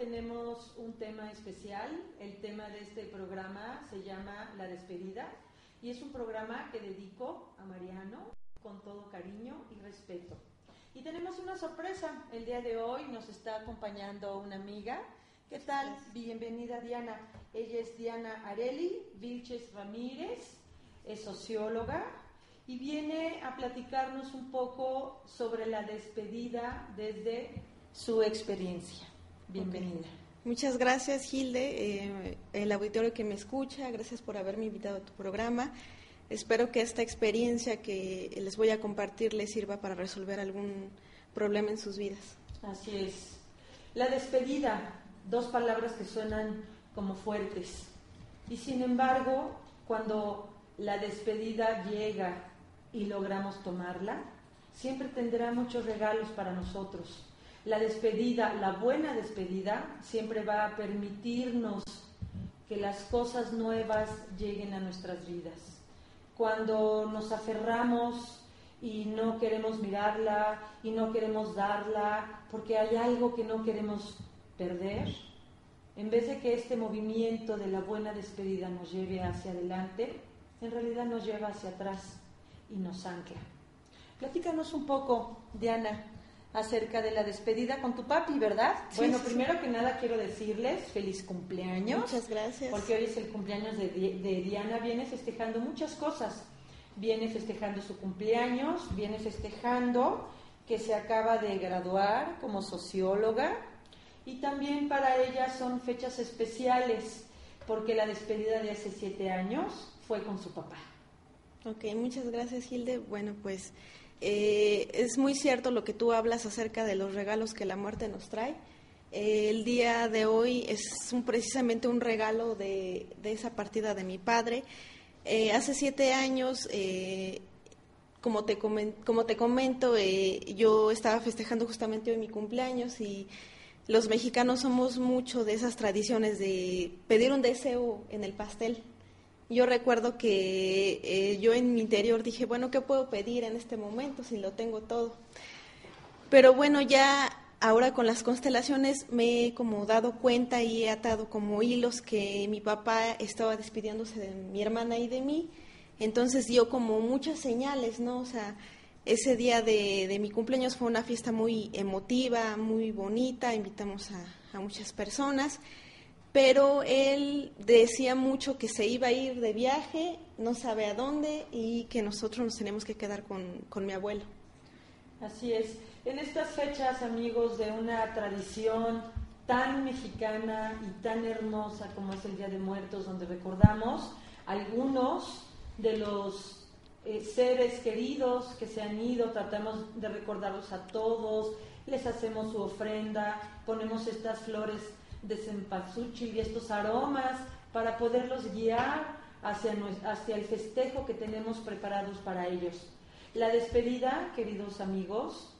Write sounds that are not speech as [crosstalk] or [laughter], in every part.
tenemos un tema especial. El tema de este programa se llama La despedida y es un programa que dedico a Mariano con todo cariño y respeto. Y tenemos una sorpresa. El día de hoy nos está acompañando una amiga. ¿Qué tal? Bienvenida Diana. Ella es Diana Areli Vilches Ramírez, es socióloga y viene a platicarnos un poco sobre la despedida desde su experiencia. Bienvenida. Muchas gracias, Gilde, eh, el auditorio que me escucha, gracias por haberme invitado a tu programa. Espero que esta experiencia que les voy a compartir les sirva para resolver algún problema en sus vidas. Así es. La despedida, dos palabras que suenan como fuertes. Y sin embargo, cuando la despedida llega y logramos tomarla, siempre tendrá muchos regalos para nosotros. La despedida, la buena despedida, siempre va a permitirnos que las cosas nuevas lleguen a nuestras vidas. Cuando nos aferramos y no queremos mirarla y no queremos darla porque hay algo que no queremos perder, en vez de que este movimiento de la buena despedida nos lleve hacia adelante, en realidad nos lleva hacia atrás y nos ancla. Platícanos un poco, Diana, acerca de la despedida con tu papi, ¿verdad? Sí, bueno, sí, primero que nada quiero decirles feliz cumpleaños. Muchas gracias. Porque hoy es el cumpleaños de, Di- de Diana, viene festejando muchas cosas. Viene festejando su cumpleaños, viene festejando que se acaba de graduar como socióloga y también para ella son fechas especiales porque la despedida de hace siete años fue con su papá. Ok, muchas gracias, Gilde. Bueno, pues eh, es muy cierto lo que tú hablas acerca de los regalos que la muerte nos trae. Eh, el día de hoy es un- precisamente un regalo de, esa partida de mi padre. Eh, hace siete años eh, como te, como te comento, yo estaba festejando justamente hoy mi cumpleaños y los mexicanos somos mucho de esas tradiciones de pedir un deseo en el pastel. Yo recuerdo que eh, yo en mi interior dije, bueno, ¿qué puedo pedir en este momento si lo tengo todo? Pero bueno, ya ahora con las constelaciones me he como dado cuenta y he atado como hilos que mi papá estaba despidiéndose de mi hermana y de mí. Entonces dio como muchas señales, ¿no? O sea, ese día de, mi cumpleaños fue una fiesta muy emotiva, muy bonita, invitamos a, a muchas personas pero él decía mucho que se iba a ir de viaje, no sabe a dónde y que nosotros nos tenemos que quedar con, mi abuelo. Así es. En estas fechas, amigos, de una tradición tan mexicana y tan hermosa como es el Día de Muertos, donde recordamos algunos de los eh, seres queridos que se han ido, tratamos de recordarlos a todos, les hacemos su ofrenda, ponemos estas flores de y estos aromas para poderlos guiar hacia, hacia el festejo que tenemos preparados para ellos. La despedida, queridos amigos,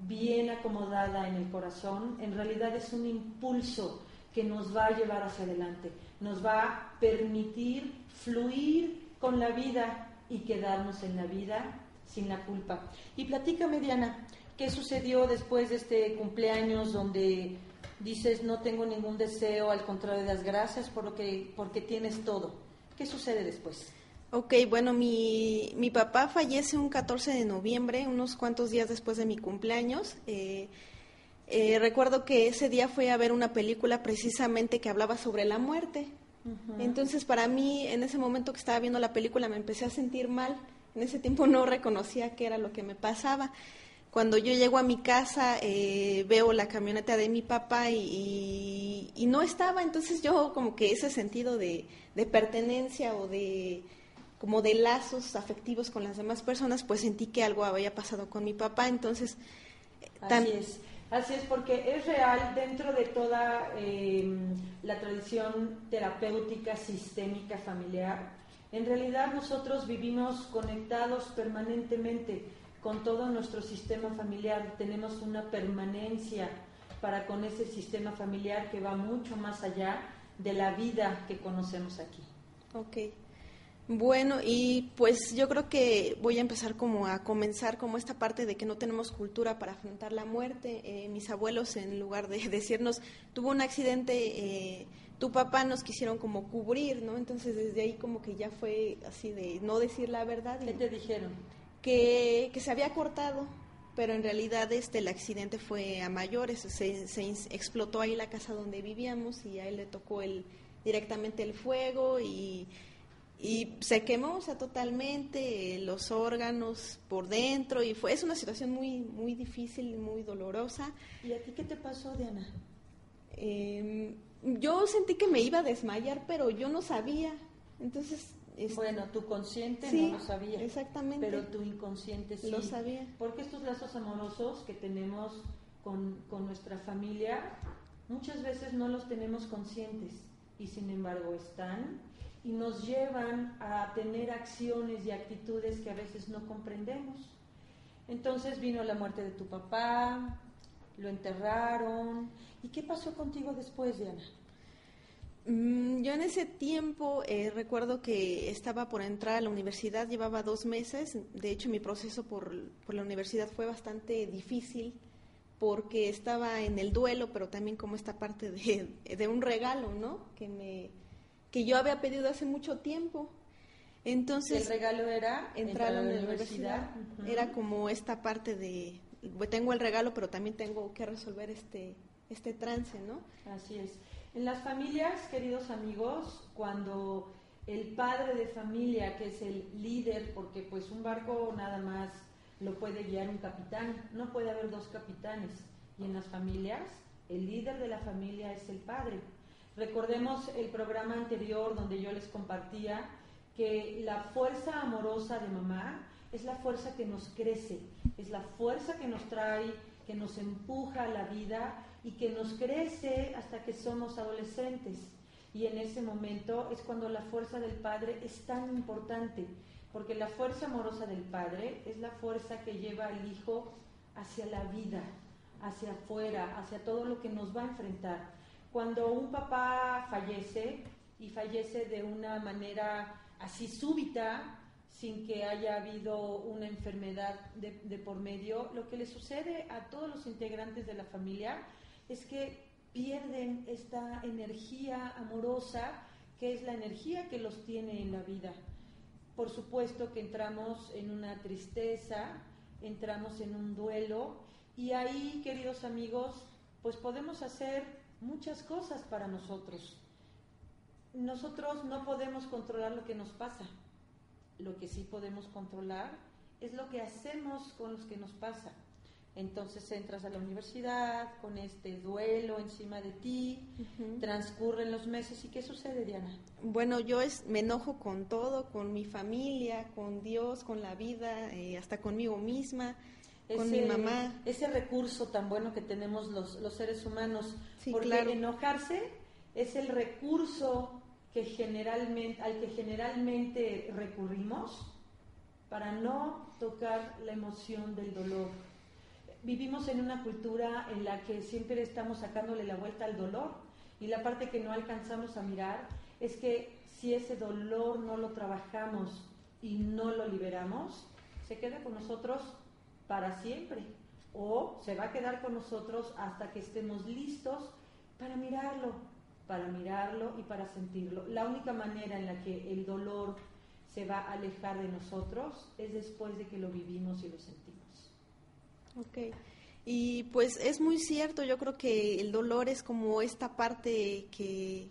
bien acomodada en el corazón, en realidad es un impulso que nos va a llevar hacia adelante, nos va a permitir fluir con la vida y quedarnos en la vida sin la culpa. Y platícame, Diana, ¿qué sucedió después de este cumpleaños donde dices no tengo ningún deseo, al contrario, das gracias por lo que, porque tienes todo. ¿Qué sucede después? Ok, bueno, mi, mi papá fallece un 14 de noviembre, unos cuantos días después de mi cumpleaños. Eh, eh, recuerdo que ese día fue a ver una película precisamente que hablaba sobre la muerte. Entonces, para mí, en ese momento que estaba viendo la película, me empecé a sentir mal. En ese tiempo no reconocía qué era lo que me pasaba. Cuando yo llego a mi casa, eh, veo la camioneta de mi papá y, no estaba, entonces yo como que ese sentido de, pertenencia o de como de lazos afectivos con las demás personas, pues sentí que algo había pasado con mi papá, entonces... Así es, así es, porque es real dentro de toda em, la tradición terapéutica, sistémica, familiar. En realidad nosotros vivimos conectados permanentemente con todo nuestro sistema familiar. Tenemos una permanencia para con ese sistema familiar que va mucho más allá de la vida que conocemos aquí. Ok. Bueno, y pues yo creo que voy a empezar como a comenzar como esta parte de que no tenemos cultura para afrontar la muerte. Eh, mis abuelos, en lugar de [laughs] decirnos, tuvo un accidente, eh, tu papá nos quisieron como cubrir, ¿no? Entonces desde ahí como que ya fue así de no decir la verdad. ¿Qué te dijeron? Que, se había cortado, pero en realidad este, el accidente fue a mayores, se, se, explotó ahí la casa donde vivíamos y a él le tocó el, directamente el fuego y, y se quemó o sea, totalmente los órganos por dentro y fue es una situación muy muy difícil muy dolorosa. Y a ti qué te pasó Diana em, yo sentí que me iba a desmayar pero yo no sabía. Entonces bueno, tu consciente no lo sabía. Exactamente. Pero tu inconsciente sí. Lo sabía. Porque estos lazos amorosos que tenemos con, con nuestra familia, muchas veces no los tenemos conscientes y sin embargo están y nos llevan a tener acciones y actitudes que a veces no comprendemos. Entonces vino la muerte de tu papá, lo enterraron. ¿Y qué pasó contigo después, Diana? Mm, yo en ese tiempo eh, recuerdo que estaba por entrar a la universidad, llevaba dos meses, de hecho mi proceso por, la universidad fue bastante difícil porque estaba en el duelo, pero también como esta parte [laughs] de, un regalo, ¿no? Que, me, que yo había pedido hace mucho tiempo. Entonces, ¿El regalo era entrar a la, universidad? Era como esta parte de, tengo el regalo, pero también tengo que resolver este, este trance, ¿no? Así es. En las familias, queridos amigos, cuando el padre de familia, que es el líder, porque pues un barco nada más lo puede guiar un capitán, no puede haber dos capitanes. Y en las familias, el líder de la familia es el padre. Recordemos el programa anterior donde yo les compartía que la fuerza amorosa de mamá es la fuerza que nos crece, es la fuerza que nos trae, que nos empuja a la vida y que nos crece hasta que somos adolescentes. Y en ese momento es cuando la fuerza del Padre es tan importante, porque la fuerza amorosa del padre es la fuerza que lleva al hijo hacia la vida, hacia afuera, hacia todo lo que nos va a enfrentar. Cuando un papá fallece y fallece de una manera así súbita, sin que haya habido una enfermedad de, por medio, lo que le sucede a todos los integrantes de la familia es que pierden esta energía amorosa que es la energía que los tiene en la vida. Por supuesto que entramos en una tristeza, entramos en un duelo y ahí, queridos amigos, pues podemos hacer muchas cosas para nosotros. Nosotros no podemos controlar lo que nos pasa. Lo que sí podemos controlar es lo que hacemos con los que nos pasa. Entonces entras a la universidad con este duelo encima de ti, transcurren los meses y ¿qué sucede, Diana? Bueno, yo es, me enojo con todo, con mi familia, con Dios, con la vida, eh, hasta conmigo misma, con mi mamá. Ese recurso tan bueno que tenemos los, los seres humanos, porque enojarse es el recurso que generalmente, al que generalmente recurrimos para no tocar la emoción del dolor vivimos en una cultura en la que siempre estamos sacándole la vuelta al dolor y la parte que no alcanzamos a mirar es que si ese dolor no lo trabajamos y no lo liberamos, se queda con nosotros para siempre o se va a quedar con nosotros hasta que estemos listos para mirarlo, para mirarlo y para sentirlo. La única manera en la que el dolor se va a alejar de nosotros es después de que lo vivimos y lo sentimos. Ok. Y pues es muy cierto, yo creo que el dolor es como esta parte que,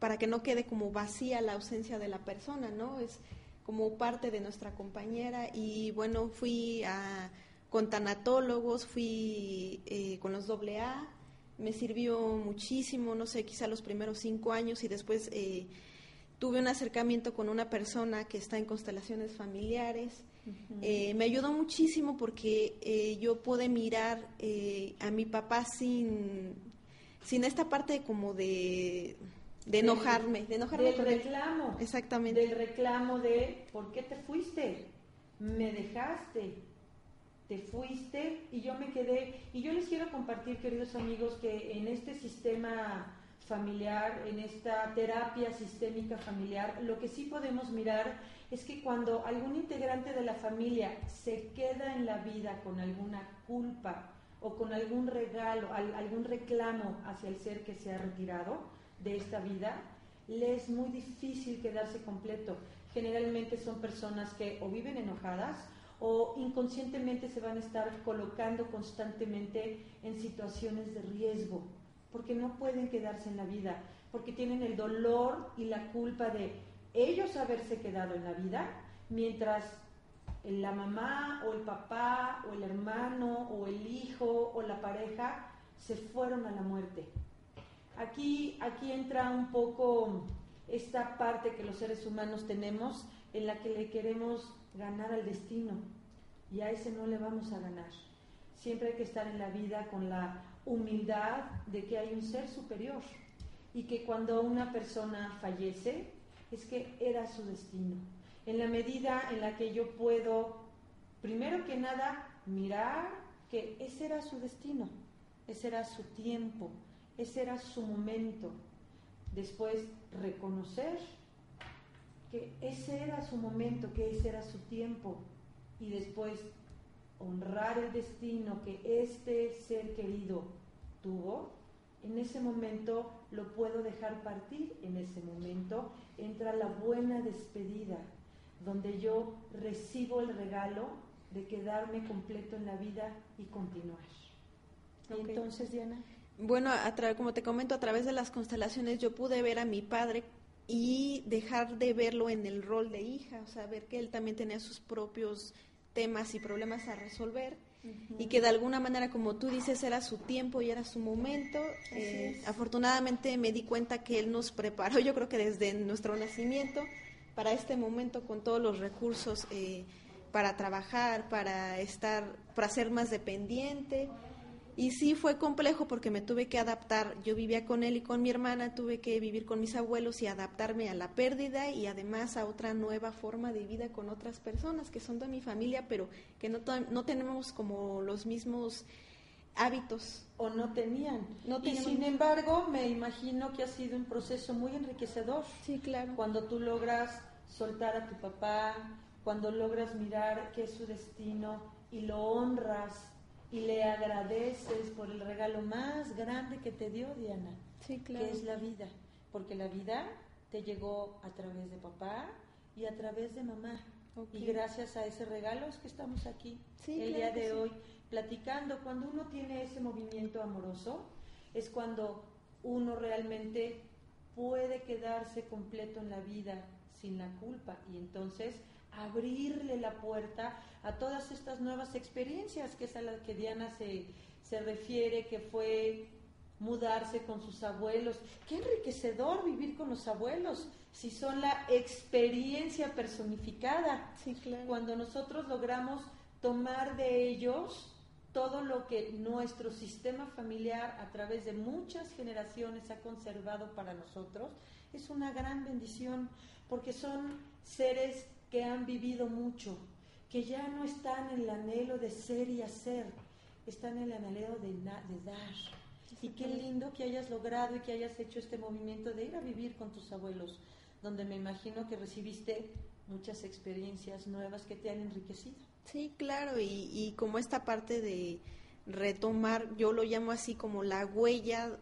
para que no quede como vacía la ausencia de la persona, ¿no? Es como parte de nuestra compañera y bueno, fui a, con tanatólogos, fui eh, con los AA, me sirvió muchísimo, no sé, quizá los primeros cinco años y después eh, tuve un acercamiento con una persona que está en constelaciones familiares eh, me ayudó muchísimo porque eh, yo pude mirar eh, a mi papá sin, sin esta parte como de, de enojarme, de enojarme del reclamo. Exactamente. Del reclamo de ¿por qué te fuiste? Me dejaste, te fuiste y yo me quedé. Y yo les quiero compartir, queridos amigos, que en este sistema familiar, en esta terapia sistémica familiar, lo que sí podemos mirar es que cuando algún integrante de la familia se queda en la vida con alguna culpa o con algún regalo, algún reclamo hacia el ser que se ha retirado de esta vida, le es muy difícil quedarse completo. Generalmente son personas que o viven enojadas o inconscientemente se van a estar colocando constantemente en situaciones de riesgo, porque no pueden quedarse en la vida, porque tienen el dolor y la culpa de ellos haberse quedado en la vida, mientras la mamá o el papá o el hermano o el hijo o la pareja se fueron a la muerte. Aquí, aquí entra un poco esta parte que los seres humanos tenemos en la que le queremos ganar al destino y a ese no le vamos a ganar. Siempre hay que estar en la vida con la humildad de que hay un ser superior y que cuando una persona fallece, es que era su destino. En la medida en la que yo puedo, primero que nada, mirar que ese era su destino, ese era su tiempo, ese era su momento. Después, reconocer que ese era su momento, que ese era su tiempo. Y después, honrar el destino que este ser querido tuvo en ese momento lo puedo dejar partir, en ese momento entra la buena despedida, donde yo recibo el regalo de quedarme completo en la vida y continuar. Entonces, Diana. Bueno, a como te comento, a través de las constelaciones yo pude ver a mi padre y dejar de verlo en el rol de hija, o sea, ver que él también tenía sus propios temas y problemas a resolver y que de alguna manera, como tú dices, era su tiempo y era su momento. Eh, afortunadamente me di cuenta que Él nos preparó, yo creo que desde nuestro nacimiento, para este momento con todos los recursos eh, para trabajar, para estar, para ser más dependiente. Y sí fue complejo porque me tuve que adaptar. Yo vivía con él y con mi hermana, tuve que vivir con mis abuelos y adaptarme a la pérdida y además a otra nueva forma de vida con otras personas que son de mi familia, pero que no, no tenemos como los mismos hábitos. O no tenían. No y sin embargo, me imagino que ha sido un proceso muy enriquecedor. Sí, claro. Cuando tú logras soltar a tu papá, cuando logras mirar qué es su destino y lo honras y le agradeces por el regalo más grande que te dio Diana, sí, claro. que es la vida, porque la vida te llegó a través de papá y a través de mamá. Y gracias a ese regalo es que estamos aquí el día de hoy platicando. Cuando uno tiene ese movimiento amoroso, es cuando uno realmente puede quedarse completo en la vida sin la culpa y entonces abrirle la puerta a todas estas nuevas experiencias, que es a las que Diana se, se refiere, que fue mudarse con sus abuelos. Qué enriquecedor vivir con los abuelos, si son la experiencia personificada. Sí, claro. Cuando nosotros logramos tomar de ellos todo lo que nuestro sistema familiar a través de muchas generaciones ha conservado para nosotros, es una gran bendición, porque son seres que han vivido mucho, que ya no están en el anhelo de ser y hacer, están en el anhelo de, de dar. Y qué lindo que hayas logrado y que hayas hecho este movimiento de ir a vivir con tus abuelos, donde me imagino que recibiste muchas experiencias nuevas que te han enriquecido. Sí, claro, y, y como esta parte de retomar, yo lo llamo así como la huella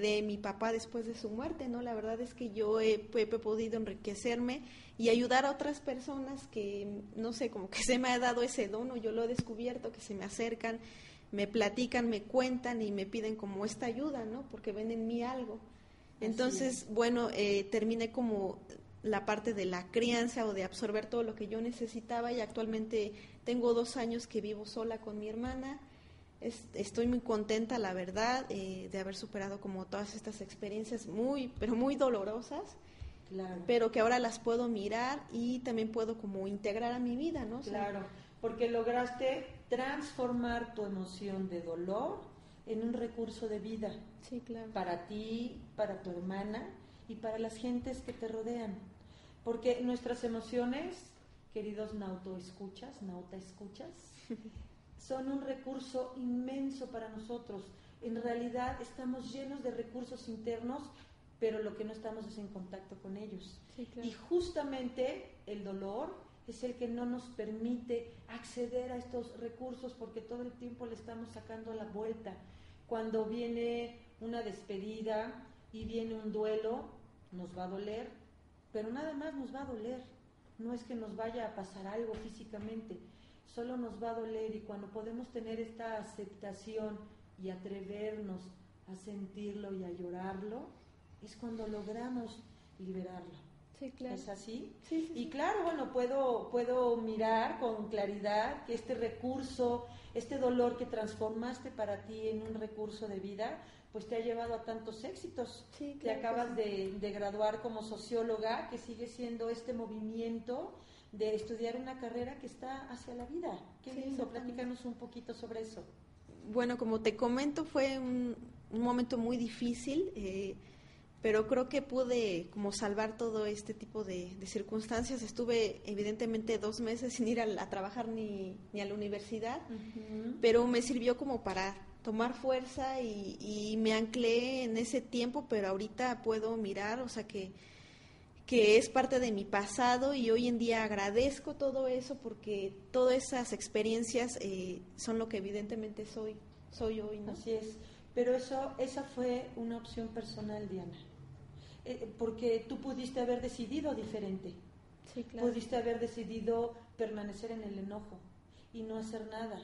de mi papá después de su muerte, ¿no? La verdad es que yo he, podido enriquecerme y ayudar a otras personas que, no sé, como que [laughs] se me ha dado ese don yo lo he descubierto, que se me acercan, me platican, me cuentan y me piden como esta ayuda, ¿no? Porque ven en mí algo. Entonces, bueno, eh, terminé como la parte de la crianza o de absorber todo lo que yo necesitaba y actualmente tengo dos años que vivo sola con mi hermana estoy muy contenta, la verdad, eh, de haber superado como todas estas experiencias muy, pero muy dolorosas. Pero que ahora las puedo mirar y también puedo como integrar a mi vida, ¿no? claro, porque lograste transformar tu emoción de dolor en un recurso de vida. Sí, claro. Para ti, para tu hermana y para las gentes que te rodean. Porque nuestras emociones, queridos nauto escuchas, nauta escuchas, [laughs] son un recurso inmenso para nosotros. En realidad estamos llenos de recursos internos, pero lo que no estamos es en contacto con ellos. Y justamente el dolor es el que no nos permite acceder a estos recursos porque todo el tiempo le estamos sacando la vuelta. Cuando viene una despedida y viene un duelo, nos va a doler, pero nada más nos va a doler. No es que nos vaya a pasar algo físicamente, solo nos va a doler y cuando podemos tener esta aceptación y atrevernos a sentirlo y a llorarlo, es cuando logramos liberarlo. Sí, claro. ¿Es así? Sí, y claro, bueno, puedo, puedo mirar con claridad que este recurso, este dolor que transformaste para ti en un recurso de vida, pues te ha llevado a tantos éxitos. Sí, te acabas de, de, graduar como socióloga, que sigue siendo este movimiento de estudiar una carrera que está hacia la vida. Qué lindo, platícanos un poquito sobre eso. Bueno, como te comento, fue un, momento muy difícil, eh, pero creo que pude como salvar todo este tipo de, circunstancias. Estuve evidentemente dos meses [laughs] sin ir a, trabajar ni, ni, a la universidad, pero me sirvió como para tomar fuerza y, y me anclé en ese tiempo, pero ahorita puedo mirar, o sea que que es parte de mi pasado y hoy en día agradezco todo eso porque todas esas experiencias eh, son lo que evidentemente soy, soy hoy, ¿no? Así es, pero eso, esa fue una opción personal, Diana, eh, porque tú pudiste haber decidido diferente, sí, claro. pudiste haber decidido permanecer en el enojo y no hacer nada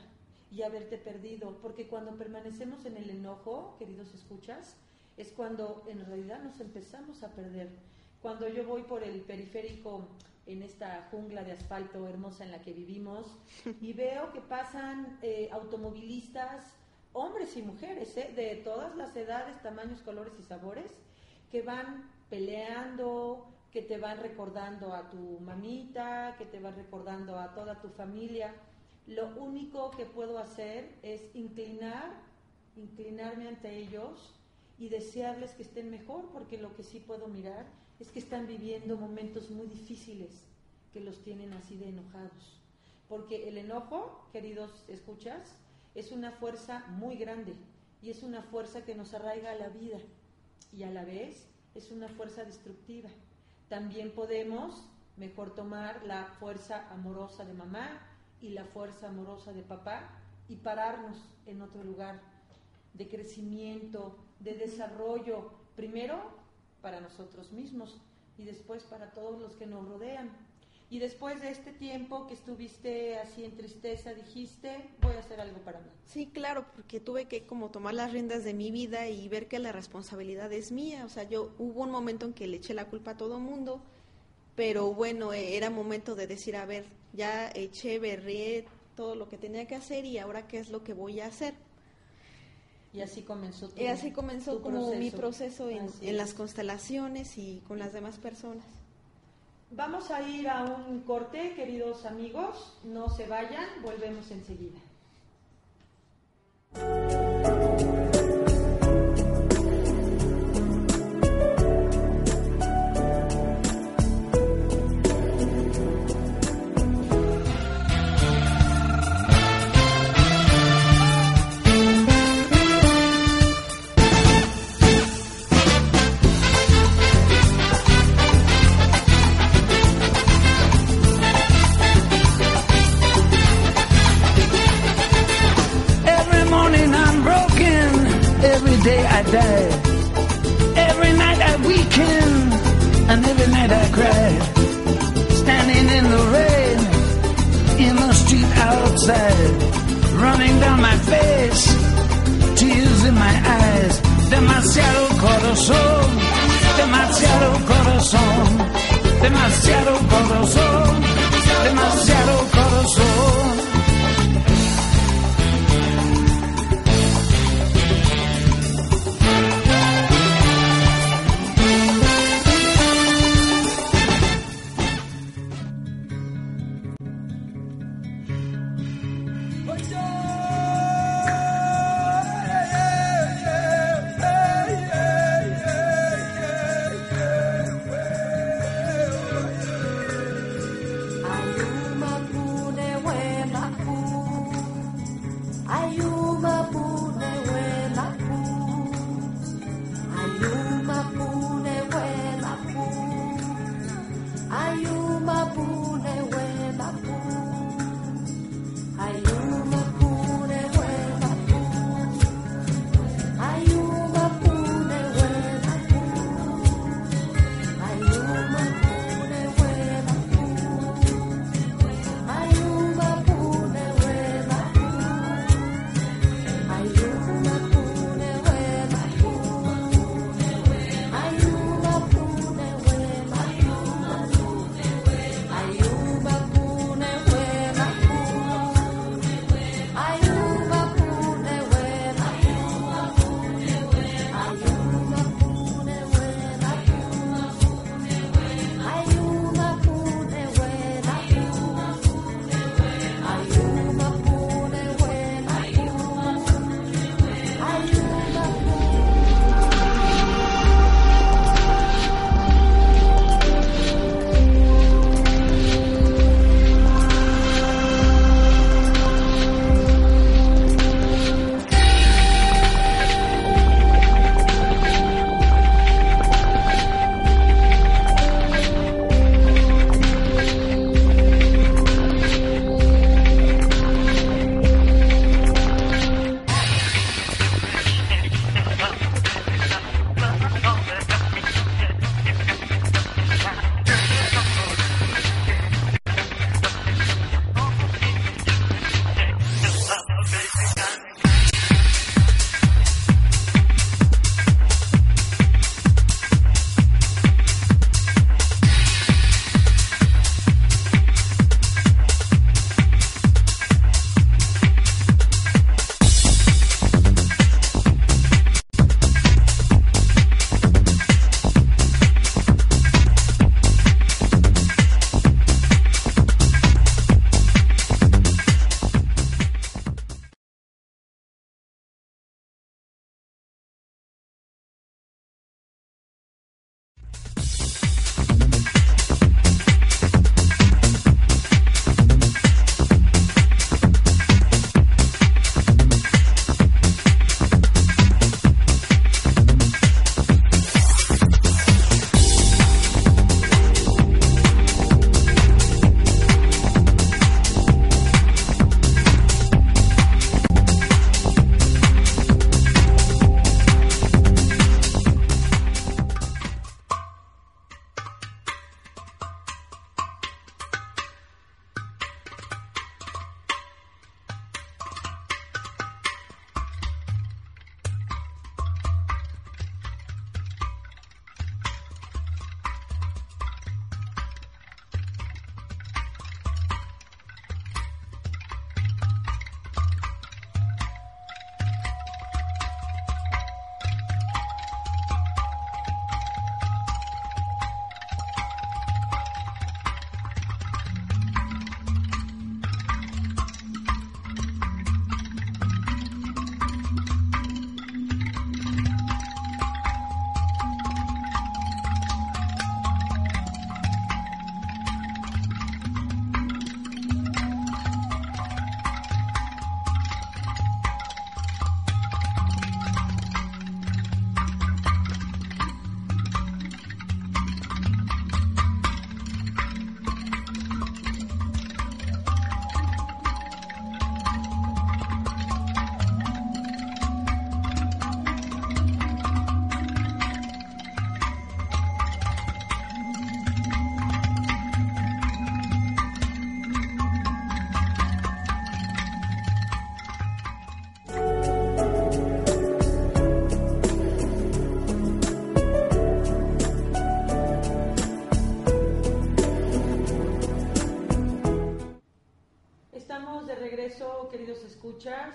y haberte perdido, porque cuando permanecemos en el enojo, queridos escuchas, es cuando en realidad nos empezamos a perder cuando yo voy por el periférico en esta jungla de asfalto hermosa en la que vivimos [laughs] y veo que pasan eh, automovilistas, hombres y mujeres, eh, de todas las edades, tamaños, colores y sabores, que van peleando, que te van recordando a tu mamita, que te van recordando a toda tu familia. Lo único que puedo hacer es inclinar inclinarme ante ellos y desearles que estén mejor, porque lo que sí puedo mirar es que están viviendo momentos muy difíciles que los tienen así de enojados. Porque el enojo, queridos escuchas, es una fuerza muy grande y es una fuerza que nos arraiga a la vida y a la vez es una fuerza destructiva. También podemos mejor tomar la fuerza amorosa de mamá y la fuerza amorosa de papá y pararnos en otro lugar de crecimiento, de desarrollo, primero para nosotros mismos y después para todos los que nos rodean. Y después de este tiempo que estuviste así en tristeza, dijiste, voy a hacer algo para mí. Sí, claro, porque tuve que como tomar las riendas de mi vida y ver que la responsabilidad es mía. O sea, yo hubo un momento en que le eché la culpa a todo mundo, pero bueno, eh, era momento de decir, a ver, ya eché, berré todo lo que tenía que hacer y ahora qué es lo que voy a hacer. Y así comenzó Y así comenzó como mi proceso en, en las constelaciones y con las demás personas. Vamos a ir a un corte, queridos amigos. No se vayan, volvemos enseguida.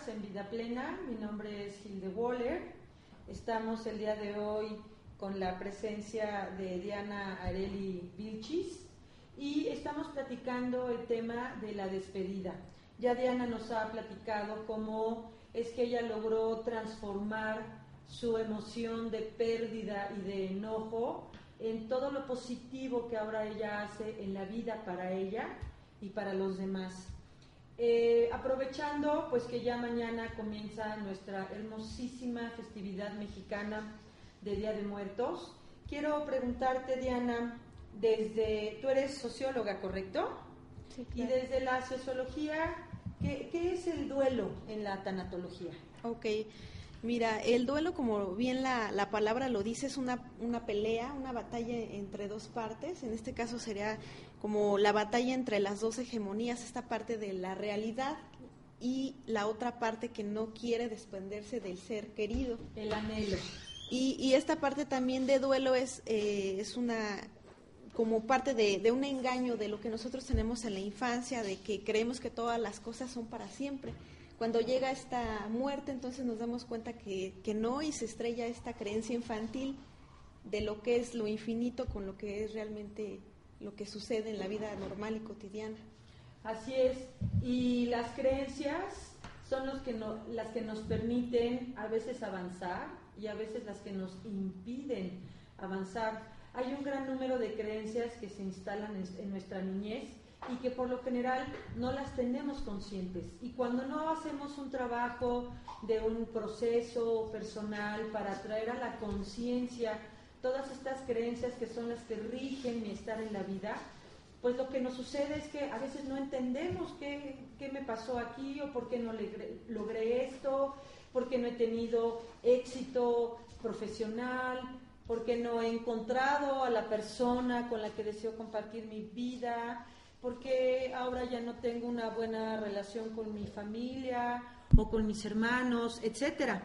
En Vida Plena. Mi nombre es Hilde Waller. Estamos el día de hoy con la presencia de Diana Areli Vilchis y estamos platicando el tema de la despedida. Ya Diana nos ha platicado cómo es que ella logró transformar su emoción de pérdida y de enojo en todo lo positivo que ahora ella hace en la vida para ella y para los demás. Eh, aprovechando pues que ya mañana comienza nuestra hermosísima festividad mexicana de Día de Muertos, quiero preguntarte Diana, desde, tú eres socióloga, ¿correcto? Sí, Y desde la sociología, ¿qué, ¿qué, es el duelo en la tanatología? Ok, mira, el duelo, como bien la, la palabra lo dice, es una, una pelea, una batalla entre dos partes. En este caso sería como la batalla entre las dos hegemonías, esta parte de la realidad y la otra parte que no quiere desprenderse del ser querido. El anhelo. Y, y esta parte también de duelo es, eh, es una como parte de, de, un engaño de lo que nosotros tenemos en la infancia, de que creemos que todas las cosas son para siempre. Cuando llega esta muerte, entonces nos damos cuenta que, que no y se estrella esta creencia infantil de lo que es lo infinito con lo que es realmente lo que sucede en la vida normal y cotidiana. Así es, y las creencias son los que no, las que nos permiten a veces avanzar y a veces las que nos impiden avanzar. Hay un gran número de creencias que se instalan en, en, nuestra niñez y que por lo general no las tenemos conscientes. Y cuando no hacemos un trabajo de un proceso personal para traer a la conciencia todas estas creencias que son las que rigen mi estar en la vida, pues lo que nos sucede es que a veces no entendemos qué, qué me pasó aquí o por qué no logré, esto, por qué no he tenido éxito profesional, porque no he encontrado a la persona con la que deseo compartir mi vida, porque ahora ya no tengo una buena relación con mi familia o con mis hermanos, etcétera.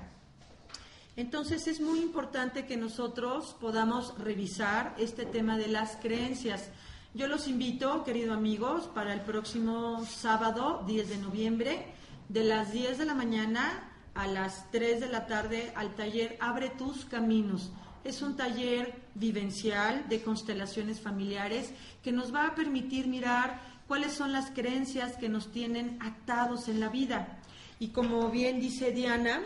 Entonces es muy importante que nosotros podamos revisar este tema de las creencias. Yo los invito, queridos amigos, para el próximo sábado, 10 de noviembre, de las 10 de la mañana a las 3 de la tarde al taller Abre tus caminos. Es un taller vivencial de constelaciones familiares que nos va a permitir mirar cuáles son las creencias que nos tienen atados en la vida. Y como bien dice Diana,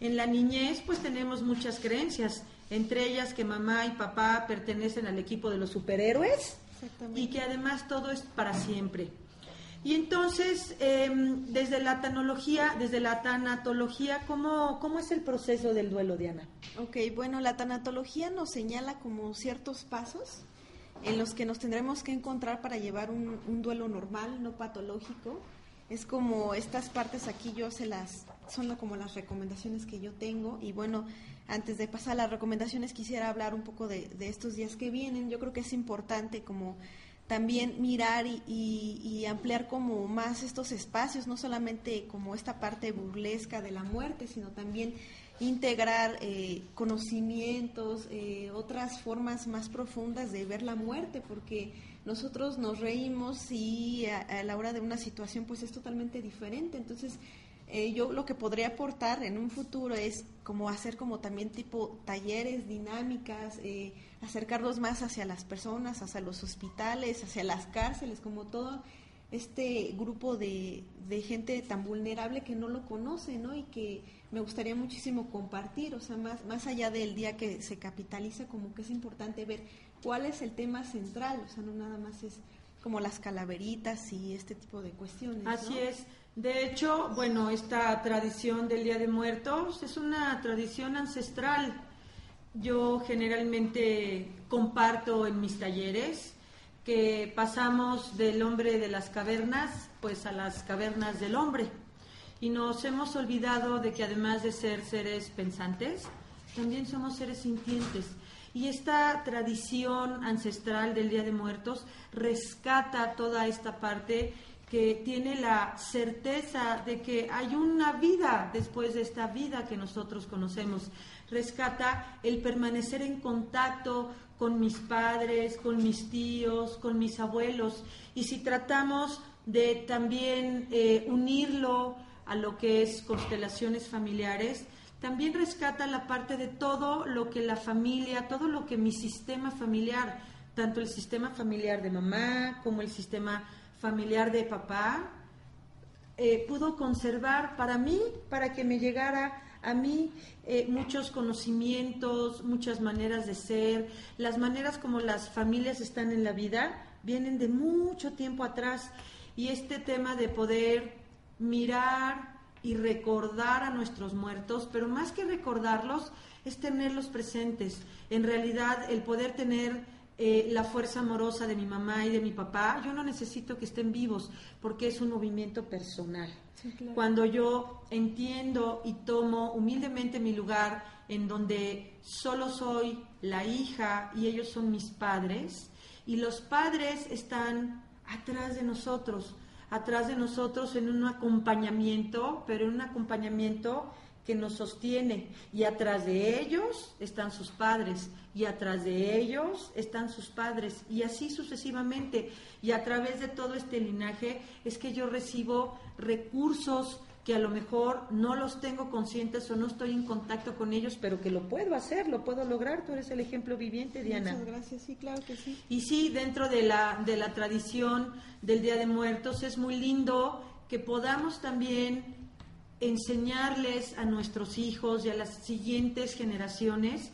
en la niñez pues tenemos muchas creencias, entre ellas que mamá y papá pertenecen al equipo de los superhéroes y que además todo es para siempre. Y entonces, eh, desde la tanología, desde la tanatología, ¿cómo, ¿cómo es el proceso del duelo, Diana? Ok, bueno, la tanatología nos señala como ciertos pasos en los que nos tendremos que encontrar para llevar un, duelo normal, no patológico. Es como estas partes aquí yo se las, son como las recomendaciones que yo tengo y bueno, antes de pasar a las recomendaciones quisiera hablar un poco de, de estos días que vienen. Yo creo que es importante como también mirar y, y, y, ampliar como más estos espacios, no solamente como esta parte burlesca de la muerte, sino también integrar eh, conocimientos, eh, otras formas más profundas de ver la muerte, porque nosotros nos reímos y a, a la hora de una situación pues es totalmente diferente. Entonces, eh, yo lo que podría aportar en un futuro es como hacer como también tipo talleres, dinámicas, eh, acercarlos más hacia las personas, hacia los hospitales, hacia las cárceles, como todo este grupo de, de gente tan vulnerable que no lo conoce, ¿no? Y que me gustaría muchísimo compartir, o sea, más, más allá del día que se capitaliza, como que es importante ver cuál es el tema central, o sea, no nada más es como las calaveritas y este tipo de cuestiones. Así ¿no? es. De hecho, bueno, esta tradición del Día de Muertos es una tradición ancestral. Yo generalmente comparto en mis talleres que pasamos del hombre de las cavernas, pues a las cavernas del hombre. Y nos hemos olvidado de que además de ser seres pensantes, también somos seres sintientes. Y esta tradición ancestral del Día de Muertos rescata toda esta parte que tiene la certeza de que hay una vida después de esta vida que nosotros conocemos. Rescata el permanecer en contacto con mis padres, con mis tíos, con mis abuelos. Y si tratamos de también eh, unirlo a lo que es constelaciones familiares, también rescata la parte de todo lo que la familia, todo lo que mi sistema familiar, tanto el sistema familiar de mamá como el sistema familiar de papá, eh, pudo conservar para mí, para que me llegara a mí eh, muchos conocimientos, muchas maneras de ser, las maneras como las familias están en la vida vienen de mucho tiempo atrás y este tema de poder mirar y recordar a nuestros muertos, pero más que recordarlos es tenerlos presentes. En realidad el poder tener eh, la fuerza amorosa de mi mamá y de mi papá, yo no necesito que estén vivos porque es un movimiento personal. Cuando yo entiendo y tomo humildemente mi lugar en donde solo soy la hija y ellos son mis padres, y los padres están atrás de nosotros, atrás de nosotros en un acompañamiento, pero en un acompañamiento que nos sostiene y atrás de ellos están sus padres y atrás de ellos están sus padres y así sucesivamente y a través de todo este linaje es que yo recibo recursos que a lo mejor no los tengo conscientes o no estoy en contacto con ellos, pero que lo puedo hacer, lo puedo lograr. Tú eres el ejemplo viviente, Diana. Muchas gracias, sí, claro que sí. Y sí, dentro de la, de la tradición del Día de Muertos es muy lindo que podamos también enseñarles a nuestros hijos y a las siguientes generaciones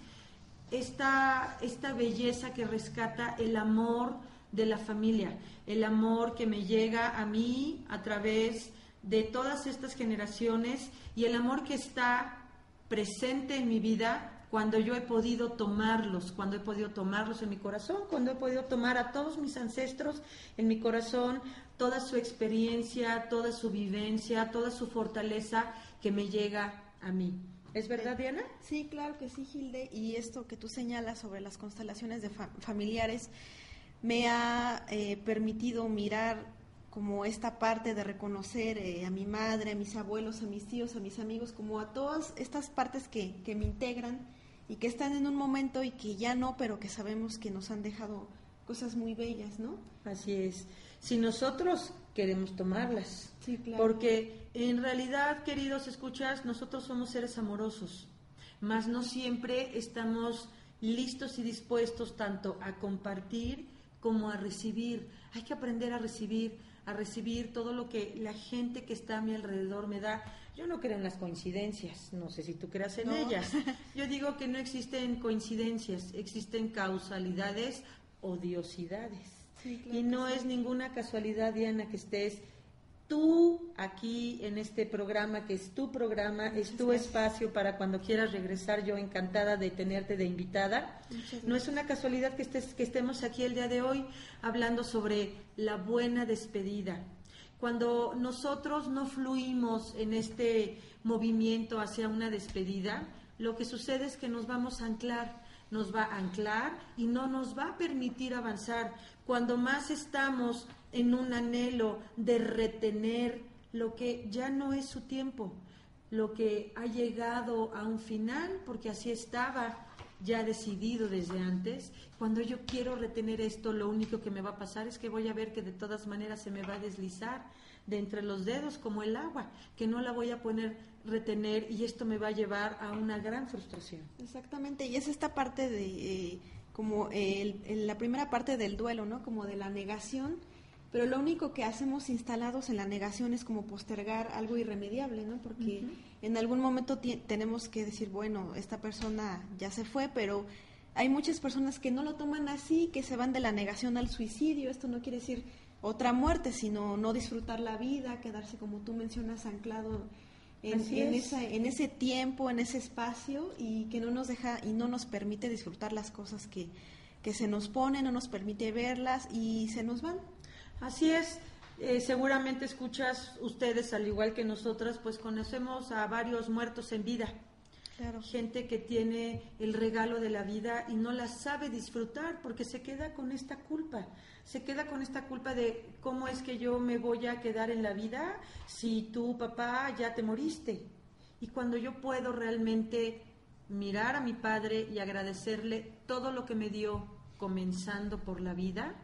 esta, esta belleza que rescata el amor de la familia, el amor que me llega a mí a través de todas estas generaciones y el amor que está presente en mi vida cuando yo he podido tomarlos, cuando he podido tomarlos en mi corazón, cuando he podido tomar a todos mis ancestros en mi corazón, toda su experiencia, toda su vivencia, toda su fortaleza que me llega a mí. ¿Es verdad, Diana? Sí, claro que sí, Gilde. Y esto que tú señalas sobre las constelaciones de familiares me ha eh, permitido mirar como esta parte de reconocer eh, a mi madre, a mis abuelos, a mis tíos, a mis amigos, como a todas estas partes que, que me integran y que están en un momento y que ya no, pero que sabemos que nos han dejado cosas muy bellas, ¿no? Así es si nosotros queremos tomarlas. Sí, claro. Porque en realidad, queridos escuchas, nosotros somos seres amorosos, mas no siempre estamos listos y dispuestos tanto a compartir como a recibir. Hay que aprender a recibir, a recibir todo lo que la gente que está a mi alrededor me da. Yo no creo en las coincidencias, no sé si tú creas en ellas. [laughs] Yo digo que no existen coincidencias, existen causalidades o diosidades y no es ninguna casualidad, Diana, que estés tú aquí en este programa, que es tu programa, es tu espacio para cuando quieras regresar, yo encantada de tenerte de invitada. No es una casualidad que, estés, que estemos aquí el día de hoy hablando sobre la buena despedida. Cuando nosotros no fluimos en este movimiento hacia una despedida, lo que sucede es que nos vamos a anclar nos va a anclar y no nos va a permitir avanzar. Cuando más estamos en un anhelo de retener lo que ya no es su tiempo, lo que ha llegado a un final, porque así estaba ya decidido desde antes, cuando yo quiero retener esto, lo único que me va a pasar es que voy a ver que de todas maneras se me va a deslizar de entre los dedos como el agua, que no la voy a poner retener y esto me va a llevar a una gran frustración. Exactamente, y es esta parte de, eh, como la primera parte del duelo, ¿no? Como de la negación, pero lo único que hacemos instalados en la negación es como postergar algo irremediable, ¿no? Porque en algún momento tenemos que decir, bueno, esta persona ya se fue, pero hay muchas personas que no lo toman así, que se van de la negación al suicidio. Esto no quiere decir otra muerte, sino no disfrutar la vida, quedarse, como tú mencionas, anclado en, en, ese tiempo, en ese espacio y que no nos deja y no nos permite disfrutar las cosas que, que se nos ponen, no nos permite verlas y se nos van. Así es. Eh, seguramente escuchas ustedes, al igual que nosotras, pues conocemos a varios muertos en vida Gente que tiene el regalo de la vida y no la sabe disfrutar porque se queda con esta culpa. Se queda con esta culpa de cómo es que yo me voy a quedar en la vida si tu papá ya te moriste. Y cuando yo puedo realmente mirar a mi padre y agradecerle todo lo que me dio comenzando por la vida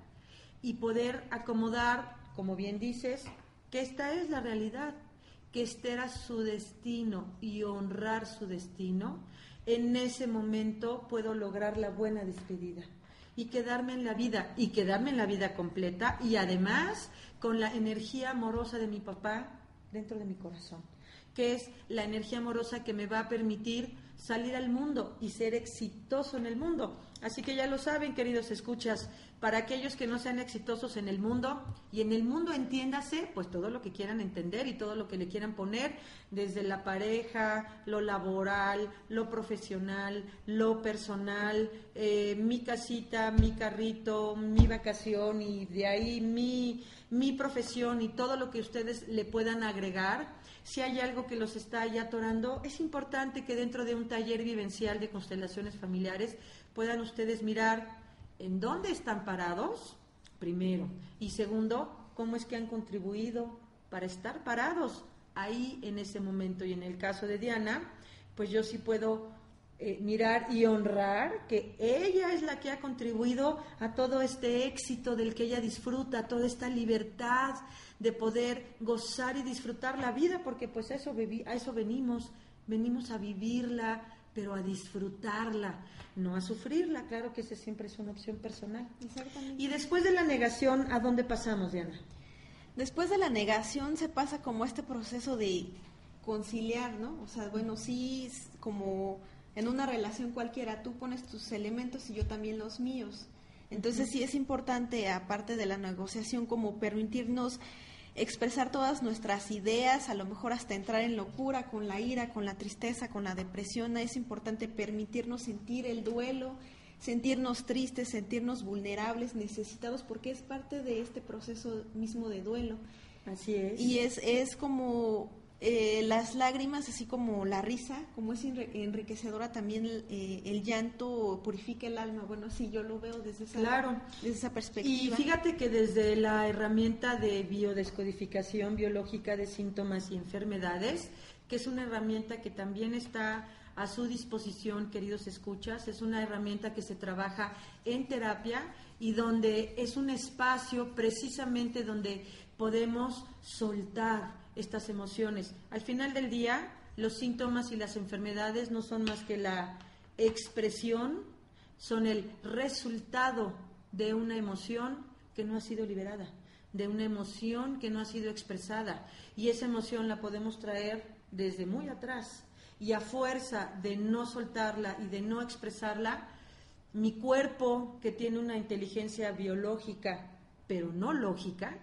y poder acomodar, como bien dices, que esta es la realidad que este era su destino y honrar su destino, en ese momento puedo lograr la buena despedida y quedarme en la vida y quedarme en la vida completa y además con la energía amorosa de mi papá dentro de mi corazón, que es la energía amorosa que me va a permitir salir al mundo y ser exitoso en el mundo. Así que ya lo saben, queridos escuchas, para aquellos que no sean exitosos en el mundo, y en el mundo entiéndase, pues todo lo que quieran entender y todo lo que le quieran poner, desde la pareja, lo laboral, lo profesional, lo personal, eh, mi casita, mi carrito, mi vacación y de ahí mi, mi profesión y todo lo que ustedes le puedan agregar. Si hay algo que los está ya atorando, es importante que dentro de un taller vivencial de constelaciones familiares puedan ustedes mirar en dónde están parados, primero, y segundo, cómo es que han contribuido para estar parados ahí en ese momento. Y en el caso de Diana, pues yo sí puedo eh, mirar y honrar que ella es la que ha contribuido a todo este éxito del que ella disfruta, toda esta libertad de poder gozar y disfrutar la vida, porque pues eso, a eso venimos, venimos a vivirla, pero a disfrutarla, no a sufrirla, claro que esa siempre es una opción personal. Y después de la negación, ¿a dónde pasamos, Diana? Después de la negación se pasa como este proceso de conciliar, ¿no? O sea, bueno, sí, como en una relación cualquiera, tú pones tus elementos y yo también los míos. Entonces sí es importante, aparte de la negociación, como permitirnos expresar todas nuestras ideas, a lo mejor hasta entrar en locura con la ira, con la tristeza, con la depresión. Es importante permitirnos sentir el duelo, sentirnos tristes, sentirnos vulnerables, necesitados, porque es parte de este proceso mismo de duelo. Así es. Y es, es como eh, las lágrimas, así como la risa, como es enriquecedora también eh, el llanto purifica el alma. Bueno, sí, yo lo veo desde esa, claro. desde esa perspectiva. Y fíjate que desde la herramienta de biodescodificación biológica de síntomas y enfermedades, que es una herramienta que también está a su disposición, queridos escuchas, es una herramienta que se trabaja en terapia y donde es un espacio precisamente donde podemos soltar estas emociones. Al final del día, los síntomas y las enfermedades no son más que la expresión, son el resultado de una emoción que no ha sido liberada, de una emoción que no ha sido expresada. Y esa emoción la podemos traer desde muy atrás. Y a fuerza de no soltarla y de no expresarla, mi cuerpo, que tiene una inteligencia biológica, pero no lógica,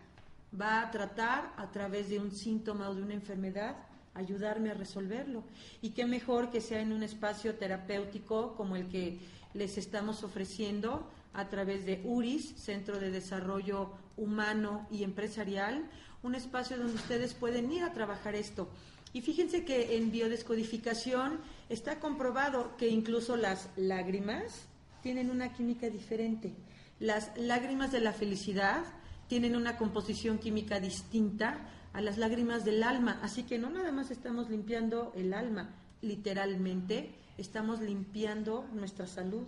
va a tratar a través de un síntoma o de una enfermedad ayudarme a resolverlo. Y qué mejor que sea en un espacio terapéutico como el que les estamos ofreciendo a través de URIS, Centro de Desarrollo Humano y Empresarial, un espacio donde ustedes pueden ir a trabajar esto. Y fíjense que en biodescodificación está comprobado que incluso las lágrimas tienen una química diferente. Las lágrimas de la felicidad tienen una composición química distinta a las lágrimas del alma. Así que no nada más estamos limpiando el alma, literalmente estamos limpiando nuestra salud,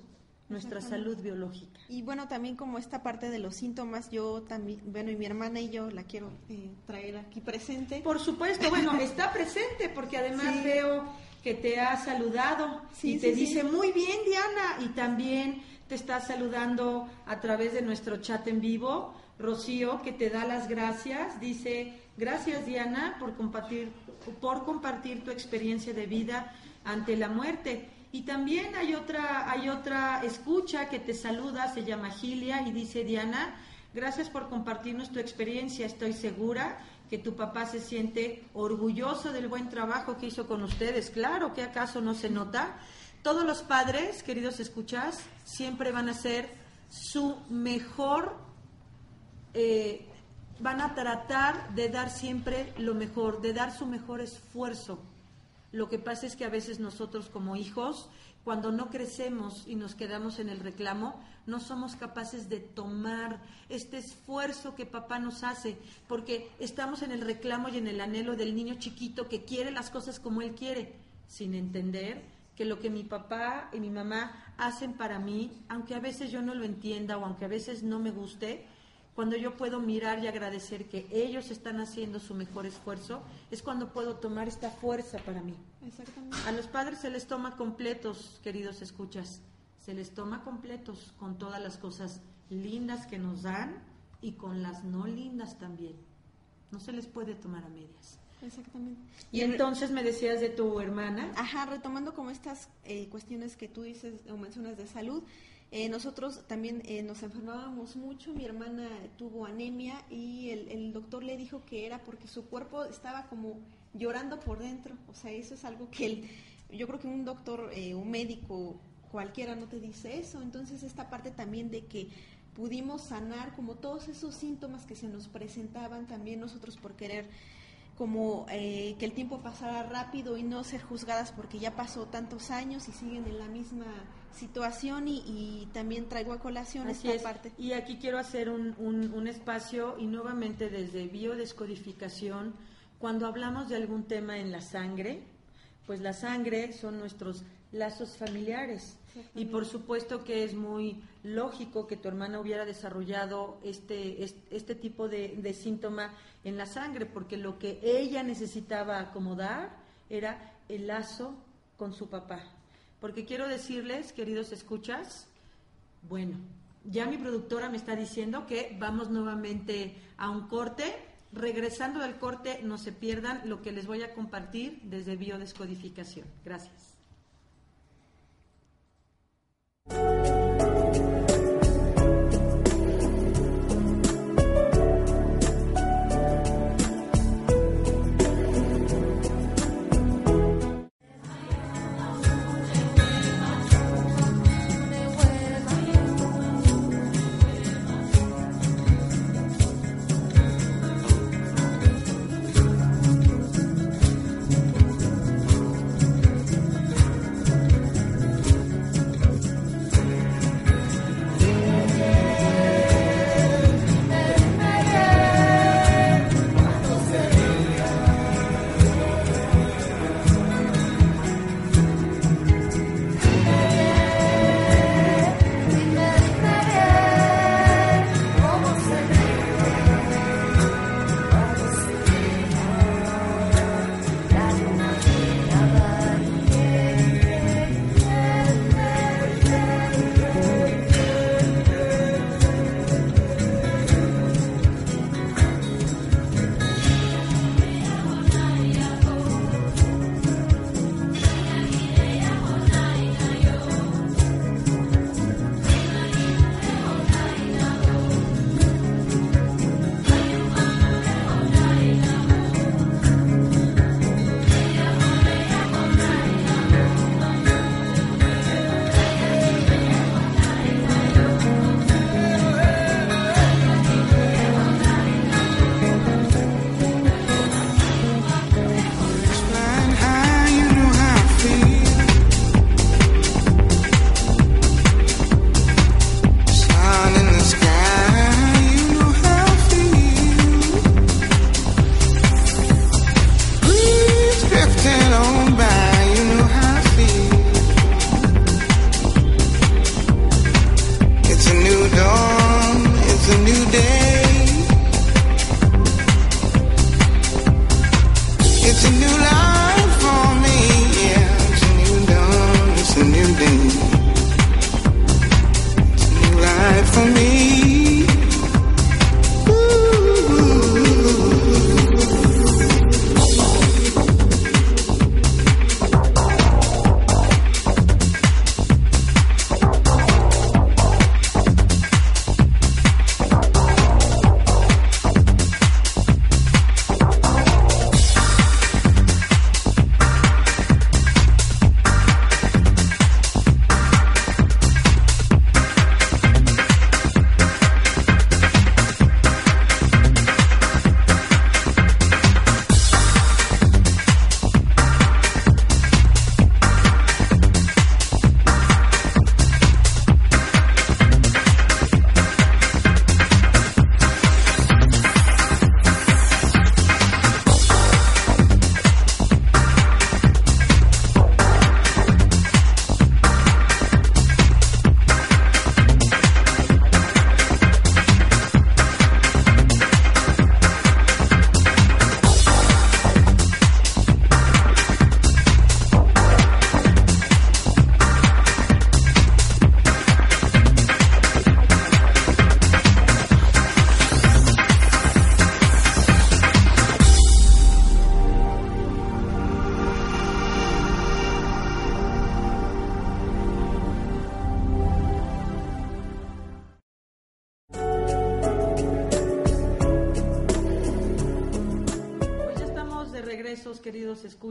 nuestra salud biológica. Y bueno, también como esta parte de los síntomas, yo también, bueno, y mi hermana y yo la quiero eh, traer aquí presente. Por supuesto, bueno, [laughs] está presente porque además veo que te ha saludado y te dice muy bien Diana y también te está saludando a través de nuestro chat en vivo Rocío, que te da las gracias. Dice, gracias Diana por compartir, por compartir tu experiencia de vida ante la muerte. Y también hay otra, hay otra escucha que te saluda, se llama Gilia y dice, Diana, gracias por compartirnos tu experiencia. Estoy segura que tu papá se siente orgulloso del buen trabajo que hizo con ustedes. Claro, que acaso no se nota. Todos los padres, queridos escuchas, siempre van a ser su mejor eh, van a tratar de dar siempre lo mejor, de dar su mejor esfuerzo. Lo que pasa es que a veces nosotros como hijos, cuando no crecemos y nos quedamos en el reclamo, no somos capaces de tomar este esfuerzo que papá nos hace, porque estamos en el reclamo y en el anhelo del niño chiquito que quiere las cosas como él quiere, sin entender que lo que mi papá y mi mamá hacen para mí, aunque a veces yo no lo entienda o aunque a veces no me guste, cuando yo puedo mirar y agradecer que ellos están haciendo su mejor esfuerzo, es cuando puedo tomar esta fuerza para mí. Exactamente. A los padres se les toma completos, queridos escuchas, se les toma completos con todas las cosas lindas que nos dan y con las no lindas también. No se les puede tomar a medias. Exactamente. Y entonces me decías de tu hermana. Ajá, retomando como estas eh, cuestiones que tú dices o mencionas de salud, eh, nosotros también eh, nos enfermábamos mucho, mi hermana tuvo anemia y el, el, doctor le dijo que era porque su cuerpo estaba como llorando por dentro, o sea, eso es algo que el, yo creo que un doctor, eh, un médico cualquiera no te dice eso, entonces esta parte también de que pudimos sanar como todos esos síntomas que se nos presentaban también nosotros por querer como eh, que el tiempo pasara rápido y no ser juzgadas porque ya pasó tantos años y siguen en la misma situación y, y también traigo a colación Así esta es. parte. Y aquí quiero hacer un, un, un espacio y nuevamente desde biodescodificación, cuando hablamos de algún tema en la sangre, pues la sangre son nuestros lazos familiares. Y por supuesto que es muy lógico que tu hermana hubiera desarrollado este, este, este tipo de, de, síntoma en la sangre, porque lo que ella necesitaba acomodar era el lazo con su papá. Porque quiero decirles, queridos escuchas, bueno, ya mi productora me está diciendo que vamos nuevamente a un corte. Regresando del corte, no se pierdan lo que les voy a compartir desde biodescodificación. Gracias.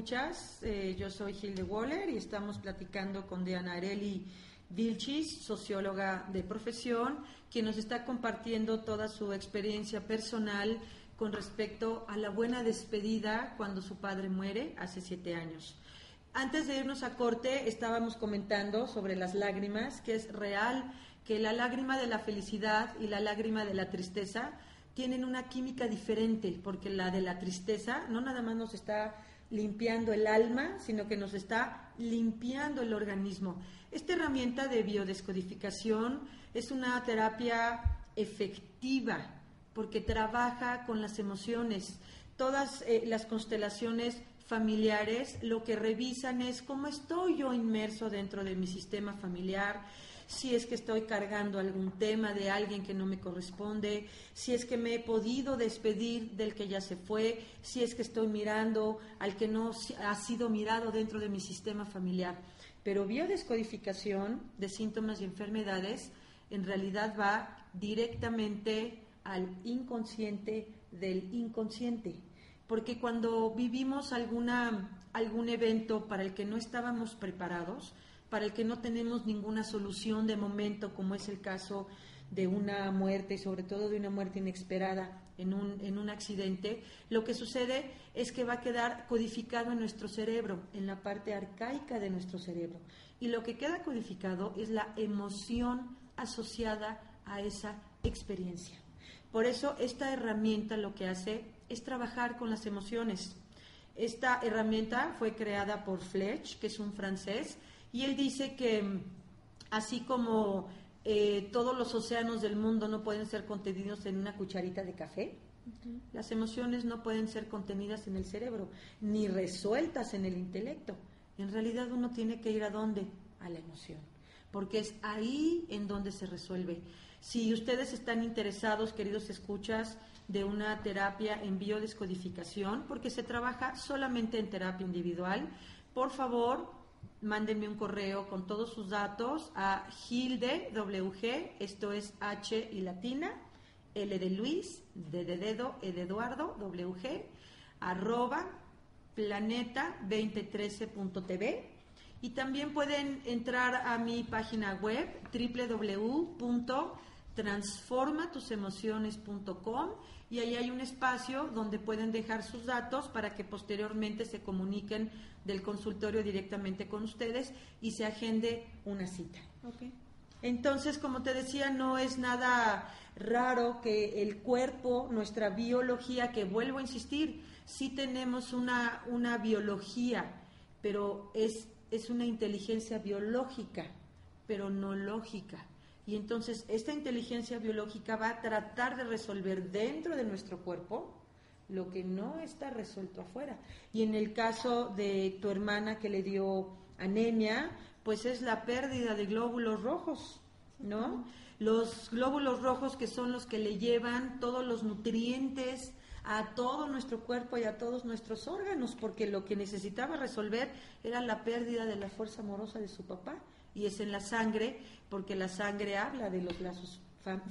Escuchas. Eh, yo soy Hilde Waller y estamos platicando con Diana Areli Vilchis, socióloga de profesión, quien nos está compartiendo toda su experiencia personal con respecto a la buena despedida cuando su padre muere hace siete años. Antes de irnos a corte, estábamos comentando sobre las lágrimas, que es real que la lágrima de la felicidad y la lágrima de la tristeza tienen una química diferente, porque la de la tristeza no nada más nos está limpiando el alma, sino que nos está limpiando el organismo. Esta herramienta de biodescodificación es una terapia efectiva porque trabaja con las emociones. Todas eh, las constelaciones familiares lo que revisan es cómo estoy yo inmerso dentro de mi sistema familiar, si es que estoy cargando algún tema de alguien que no me corresponde, si es que me he podido despedir del que ya se fue, si es que estoy mirando al que no ha sido mirado dentro de mi sistema familiar. Pero biodescodificación de síntomas y enfermedades en realidad va directamente al inconsciente del inconsciente. Porque cuando vivimos alguna, algún evento para el que no estábamos preparados, para el que no tenemos ninguna solución de momento, como es el caso de una muerte y sobre todo de una muerte inesperada en un, en un accidente, lo que sucede es que va a quedar codificado en nuestro cerebro, en la parte arcaica de nuestro cerebro. Y lo que queda codificado es la emoción asociada a esa experiencia. Por eso esta herramienta lo que hace es trabajar con las emociones. Esta herramienta fue creada por Fletch, que es un francés, y él dice que mm, así como eh, todos los océanos del mundo no pueden ser contenidos en una cucharita de café, las emociones no pueden ser contenidas en el cerebro, ni resueltas en el intelecto. En realidad uno tiene que ir a dónde? A la emoción, porque es ahí en donde se resuelve. Si ustedes están interesados, queridos escuchas, de una terapia en biodescodificación, porque se trabaja solamente en terapia individual, por favor, mándenme un correo con todos sus datos a Gilde WG, esto es H y latina, L de Luis, D de dedo, E de Eduardo, WG, arroba planeta2013.tv y también pueden entrar a mi página web www.transformatusemociones.com y ahí hay un espacio donde pueden dejar sus datos para que posteriormente se comuniquen del consultorio directamente con ustedes y se agende una cita. Entonces, como te decía, no es nada raro que el cuerpo, nuestra biología, que vuelvo a insistir, sí tenemos una, una biología, pero es, es una inteligencia biológica, pero no lógica. Y entonces esta inteligencia biológica va a tratar de resolver dentro de nuestro cuerpo lo que no está resuelto afuera. Y en el caso de tu hermana que le dio anemia, pues es la pérdida de glóbulos rojos, ¿no? Los glóbulos rojos que son los que le llevan todos los nutrientes a todo nuestro cuerpo y a todos nuestros órganos, porque lo que necesitaba resolver era la pérdida de la fuerza amorosa de su papá y es en la sangre, porque la sangre habla de los lazos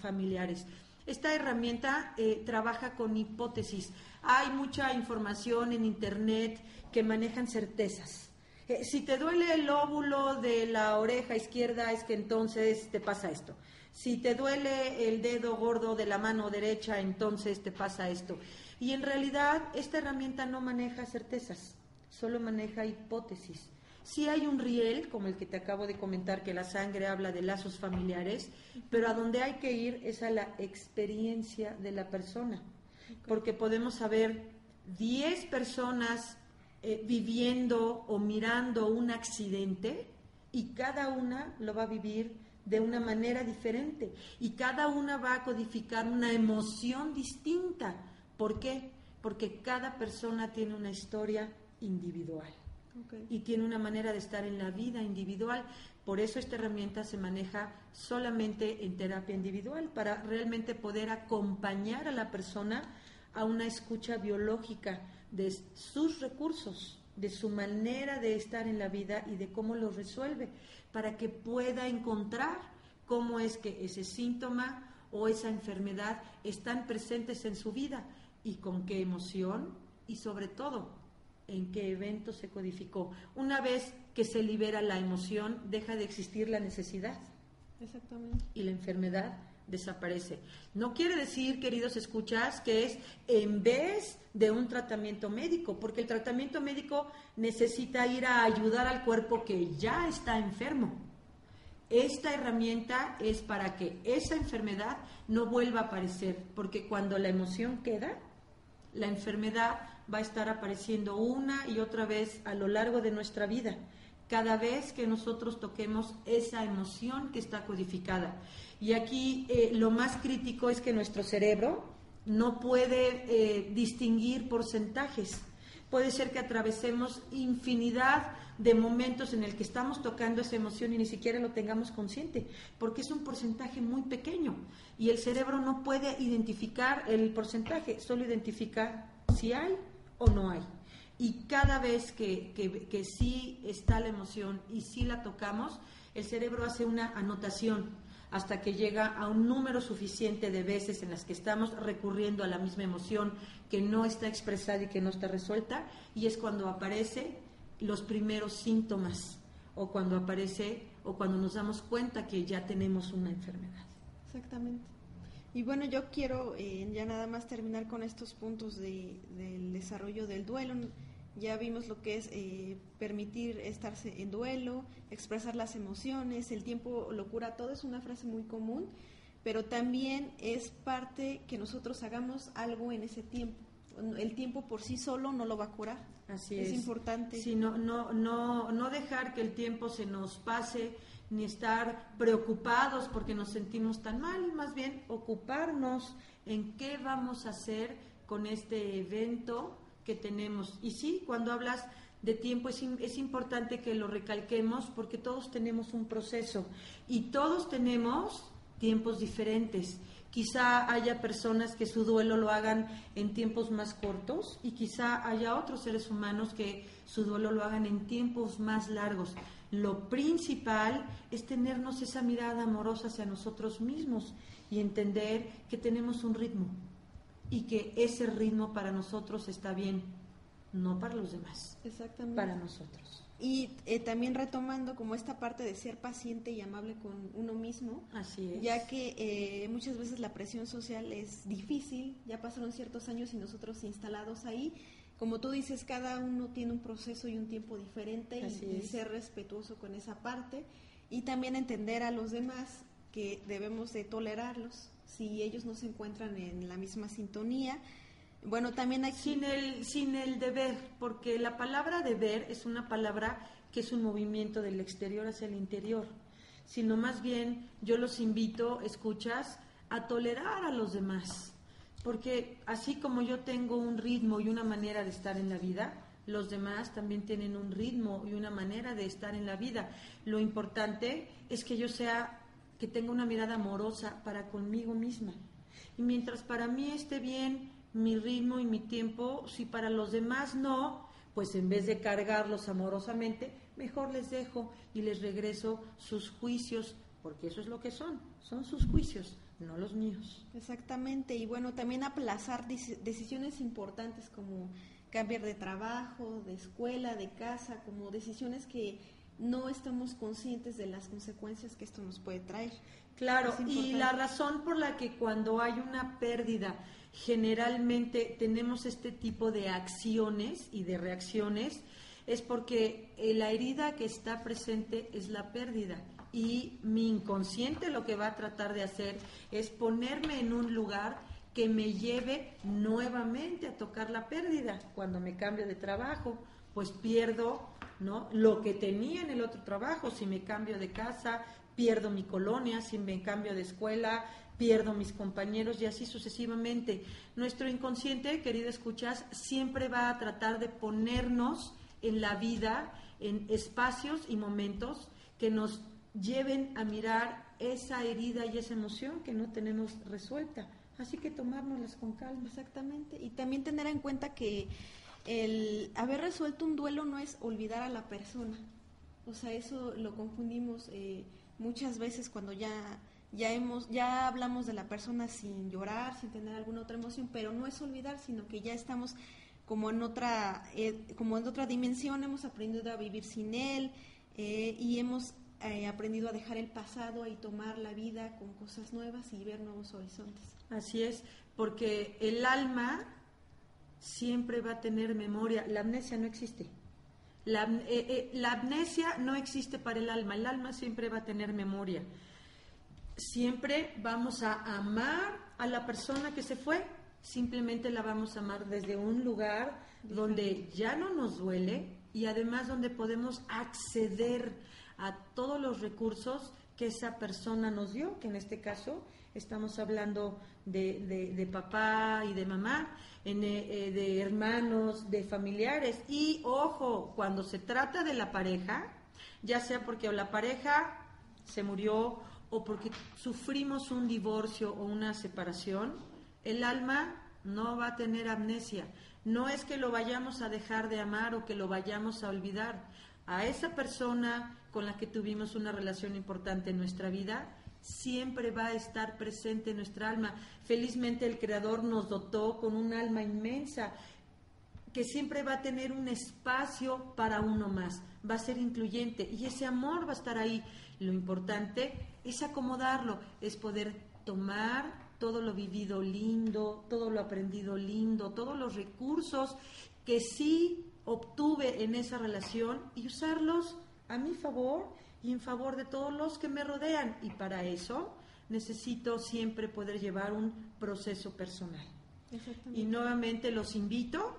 familiares. Esta herramienta eh, trabaja con hipótesis. Hay mucha información en Internet que manejan certezas. Eh, si te duele el óvulo de la oreja izquierda, es que entonces te pasa esto. Si te duele el dedo gordo de la mano derecha, entonces te pasa esto. Y en realidad esta herramienta no maneja certezas, solo maneja hipótesis. Sí hay un riel, como el que te acabo de comentar, que la sangre habla de lazos familiares, pero a donde hay que ir es a la experiencia de la persona, porque podemos saber 10 personas eh, viviendo o mirando un accidente y cada una lo va a vivir de una manera diferente y cada una va a codificar una emoción distinta. ¿Por qué? Porque cada persona tiene una historia individual y tiene una manera de estar en la vida individual. Por eso esta herramienta se maneja solamente en terapia individual, para realmente poder acompañar a la persona a una escucha biológica de sus recursos, de su manera de estar en la vida y de cómo lo resuelve, para que pueda encontrar cómo es que ese síntoma o esa enfermedad están presentes en su vida y con qué emoción y sobre todo en qué evento se codificó. Una vez que se libera la emoción, deja de existir la necesidad. Exactamente. Y la enfermedad desaparece. No quiere decir, queridos escuchas, que es en vez de un tratamiento médico, porque el tratamiento médico necesita ir a ayudar al cuerpo que ya está enfermo. Esta herramienta es para que esa enfermedad no vuelva a aparecer, porque cuando la emoción queda, la enfermedad va a estar apareciendo una y otra vez a lo largo de nuestra vida cada vez que nosotros toquemos esa emoción que está codificada. Y aquí eh, lo más crítico es que nuestro cerebro no puede eh, distinguir porcentajes. Puede ser que atravesemos infinidad de momentos en el que estamos tocando esa emoción y ni siquiera lo tengamos consciente, porque es un porcentaje muy pequeño y el cerebro no puede identificar el porcentaje, solo identifica si hay o no hay. Y cada vez que, que, sí está la emoción y sí la tocamos, el cerebro hace una anotación hasta que llega a un número suficiente de veces en las que estamos recurriendo a la misma emoción que no está expresada y que no está resuelta, y es cuando aparece los primeros síntomas o cuando aparece o cuando nos damos cuenta que ya tenemos una enfermedad. Exactamente. Y bueno, yo quiero eh, ya nada más terminar con estos puntos de, del desarrollo del duelo. Ya vimos lo que es eh, permitir estarse en duelo, expresar las emociones, el tiempo lo cura todo, es una frase muy común, pero también es parte que nosotros hagamos algo en ese tiempo. El tiempo por sí solo no lo va a curar. Así es. Es importante. Sí, no, no, no, no dejar que el tiempo se nos pase ni estar preocupados porque nos sentimos tan mal, más bien ocuparnos en qué vamos a hacer con este evento que tenemos. Y sí, cuando hablas de tiempo es, es importante que lo recalquemos porque todos tenemos un proceso y todos tenemos tiempos diferentes. Quizá haya personas que su duelo lo hagan en tiempos más cortos y quizá haya otros seres humanos que su duelo lo hagan en tiempos más largos. Lo principal es tenernos esa mirada amorosa hacia nosotros mismos y entender que tenemos un ritmo y que ese ritmo para nosotros está bien, no para los demás, Exactamente. para nosotros. Y eh, también retomando como esta parte de ser paciente y amable con uno mismo, Así es. ya que eh, muchas veces la presión social es difícil, ya pasaron ciertos años y nosotros instalados ahí, como tú dices, cada uno tiene un proceso y un tiempo diferente y, y, ser respetuoso con esa parte y también entender a los demás que debemos de tolerarlos si ellos no se encuentran en la misma sintonía bueno, también. Sin el, sin el deber, porque la palabra deber es una palabra que es un movimiento del exterior hacia el interior, sino más bien yo los invito, escuchas, a tolerar a los demás, porque así como yo tengo un ritmo y una manera de estar en la vida, los demás también tienen un ritmo y una manera de estar en la vida. Lo importante es que yo sea, que tenga una mirada amorosa para conmigo misma. Y mientras para mí esté bien, mi ritmo y mi tiempo, si para los demás no, pues en vez de cargarlos amorosamente, mejor les dejo y les regreso sus juicios, porque eso es lo que son, son sus juicios, no los míos. Exactamente, y bueno, también aplazar decisiones importantes como cambiar de trabajo, de escuela, de casa, como decisiones que no estamos conscientes de las consecuencias que esto nos puede traer. Claro, y la razón por la que cuando hay una pérdida generalmente tenemos este tipo de acciones y de reacciones es porque eh, la herida que está presente es la pérdida y mi inconsciente lo que va a tratar de hacer es ponerme en un lugar que me lleve nuevamente a tocar la pérdida. Cuando me cambio de trabajo, pues pierdo ¿no? lo que tenía en el otro trabajo. Si me cambio de casa, pierdo mi colonia, si me cambio de escuela, pierdo mis compañeros y así sucesivamente. Nuestro inconsciente, querido escuchas, siempre va a tratar de ponernos en la vida, en espacios y momentos que nos lleven a mirar esa herida y esa emoción que no tenemos resuelta. Así que tomárnoslas con calma. Exactamente. Y también tener en cuenta que el haber resuelto un duelo no es olvidar a la persona. O sea, eso lo confundimos. Eh, muchas veces cuando ya ya hemos ya hablamos de la persona sin llorar, sin tener alguna otra emoción, pero no es olvidar, sino que ya estamos como en otra, eh, como en otra dimensión, hemos aprendido a vivir sin él eh, y hemos eh, aprendido a dejar el pasado y tomar la vida con cosas nuevas y ver nuevos horizontes. Así es, porque el alma siempre va a tener memoria, la amnesia no existe. La, la amnesia no existe para el alma, el alma siempre va a tener memoria. Siempre vamos a amar a la persona que se fue, simplemente la vamos a amar desde un lugar donde ya no nos duele y además donde podemos acceder a todos los recursos que esa persona nos dio, que en este caso estamos hablando de, papá y de mamá, eh, eh, de hermanos, de familiares. Y ojo, cuando se trata de la pareja, ya sea porque la pareja se murió o porque sufrimos un divorcio o una separación, el alma no va a tener amnesia. No es que lo vayamos a dejar de amar o que lo vayamos a olvidar. A esa persona con la que tuvimos una relación importante en nuestra vida, siempre va a estar presente en nuestra alma. Felizmente el Creador nos dotó con un alma inmensa que siempre va a tener un espacio para uno más, va a ser incluyente y ese amor va a estar ahí. Lo importante es acomodarlo, es poder tomar todo lo vivido lindo, todo lo aprendido lindo, todos los recursos que sí obtuve en esa relación y usarlos a mi favor y en favor de todos los que me rodean. Y para eso necesito siempre poder llevar un proceso personal. Y nuevamente los invito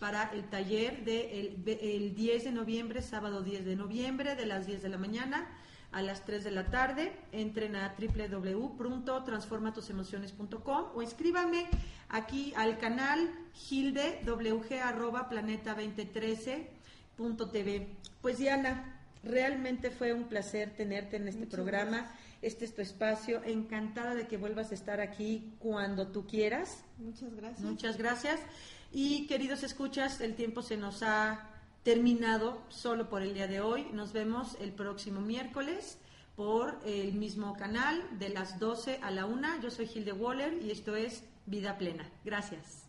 para el taller del de el 10 de noviembre, sábado 10 de noviembre, de las 10 de la mañana a las 3 de la tarde. Entren a www.transformatusemociones.com o escríbanme aquí al canal gildewg.planeta2013.tv. Pues Diana, realmente fue un placer tenerte en este programa. Este es tu espacio. Encantada de que vuelvas a estar aquí cuando tú quieras. Muchas gracias. Muchas gracias. Y queridos escuchas, el tiempo se nos ha terminado solo por el día de hoy. Nos vemos el próximo miércoles por el mismo canal de las 12 a la 1. Yo soy Hilde Waller y esto es Vida Plena. Gracias.